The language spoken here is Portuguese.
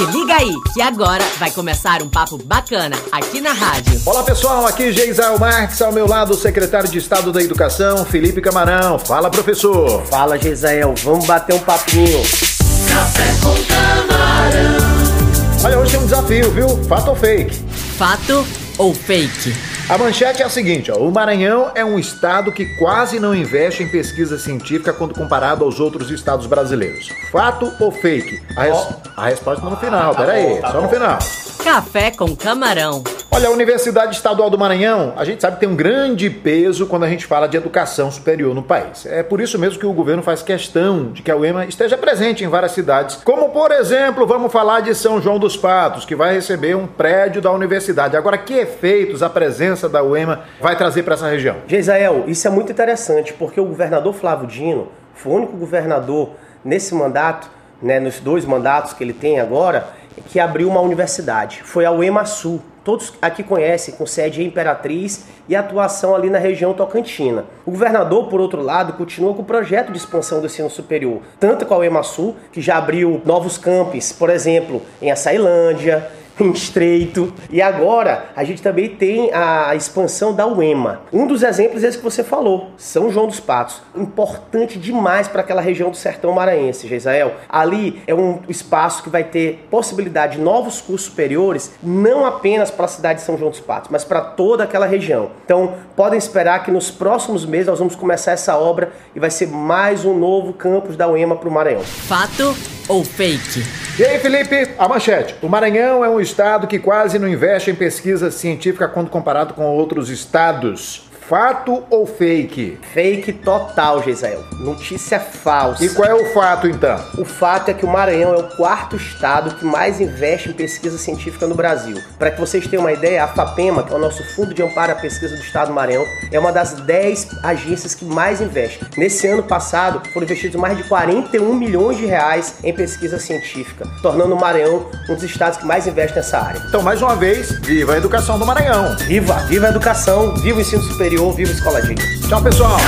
Se liga aí, que agora vai começar um papo bacana aqui na rádio. Olá pessoal, aqui Geisel Marques, ao meu lado o secretário de Estado da Educação, Felipe Camarão. Fala professor. Fala Geisel, vamos bater um papinho. Café com camarão. Olha, hoje tem um desafio, viu? Fato ou fake? Fato ou fake? A manchete é a seguinte, ó, o Maranhão é um estado que quase não investe em pesquisa científica quando comparado aos outros estados brasileiros. Fato ou fake? A, res... a resposta tá no final, peraí, só no final. Café com camarão. Olha, a Universidade Estadual do Maranhão, a gente sabe que tem um grande peso quando a gente fala de educação superior no país. É por isso mesmo que o governo faz questão de que a UEMA esteja presente em várias cidades, como por exemplo, vamos falar de São João dos Patos, que vai receber um prédio da universidade. Agora, que efeitos a presença da UEMA vai trazer para essa região? Geisel, isso é muito interessante, porque o governador Flávio Dino foi o único governador nesse mandato, né, nos dois mandatos que ele tem agora, que abriu uma universidade. Foi a UEMA Sul todos aqui conhecem, com sede em Imperatriz e atuação ali na região tocantina. O governador, por outro lado, continua com o projeto de expansão do ensino superior, tanto com a UEMASU, que já abriu novos campos, por exemplo, em Açailândia, em Estreito. E agora a gente também tem a expansão da UEMA. Um dos exemplos é esse que você falou, São João dos Patos. Importante demais para aquela região do sertão maranhense, Geisrael. Ali é um espaço que vai ter possibilidade de novos cursos superiores, não apenas para a cidade de São João dos Patos, mas para toda aquela região. Então, podem esperar que nos próximos meses nós vamos começar essa obra e vai ser mais um novo campus da UEMA para o Maranhão. Fato ou fake? E aí, Felipe, a manchete. O Maranhão é um estado que quase não investe em pesquisa científica quando comparado com outros estados. Fato ou fake? Fake total, Gisele. Notícia falsa. E qual é o fato então? O fato é que o Maranhão é o quarto estado que mais investe em pesquisa científica no Brasil. Para que vocês tenham uma ideia, a FAPEMA, que é o nosso Fundo de Amparo à Pesquisa do Estado do Maranhão, é uma das 10 agências que mais investe. Nesse ano passado, foram investidos mais de 41 milhões de reais em pesquisa científica, tornando o Maranhão um dos estados que mais investe nessa área. Então, mais uma vez, viva a educação do Maranhão. Viva! Viva a educação, viva o ensino superior, a escola Tchau, pessoal!